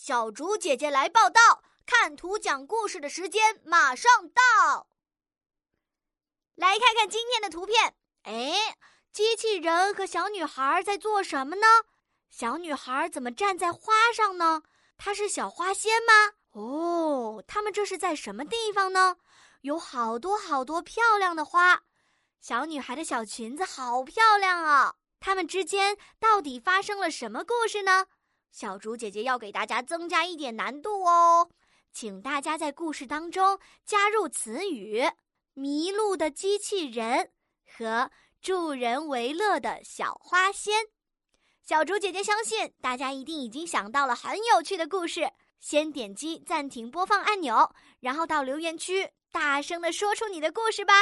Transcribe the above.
小竹姐姐来报道，看图讲故事的时间马上到。来看看今天的图片，哎，机器人和小女孩在做什么呢？小女孩怎么站在花上呢？她是小花仙吗？哦，他们这是在什么地方呢？有好多好多漂亮的花，小女孩的小裙子好漂亮啊！他们之间到底发生了什么故事呢？小竹姐姐要给大家增加一点难度哦，请大家在故事当中加入词语“迷路的机器人”和“助人为乐的小花仙”。小竹姐姐相信大家一定已经想到了很有趣的故事。先点击暂停播放按钮，然后到留言区大声的说出你的故事吧。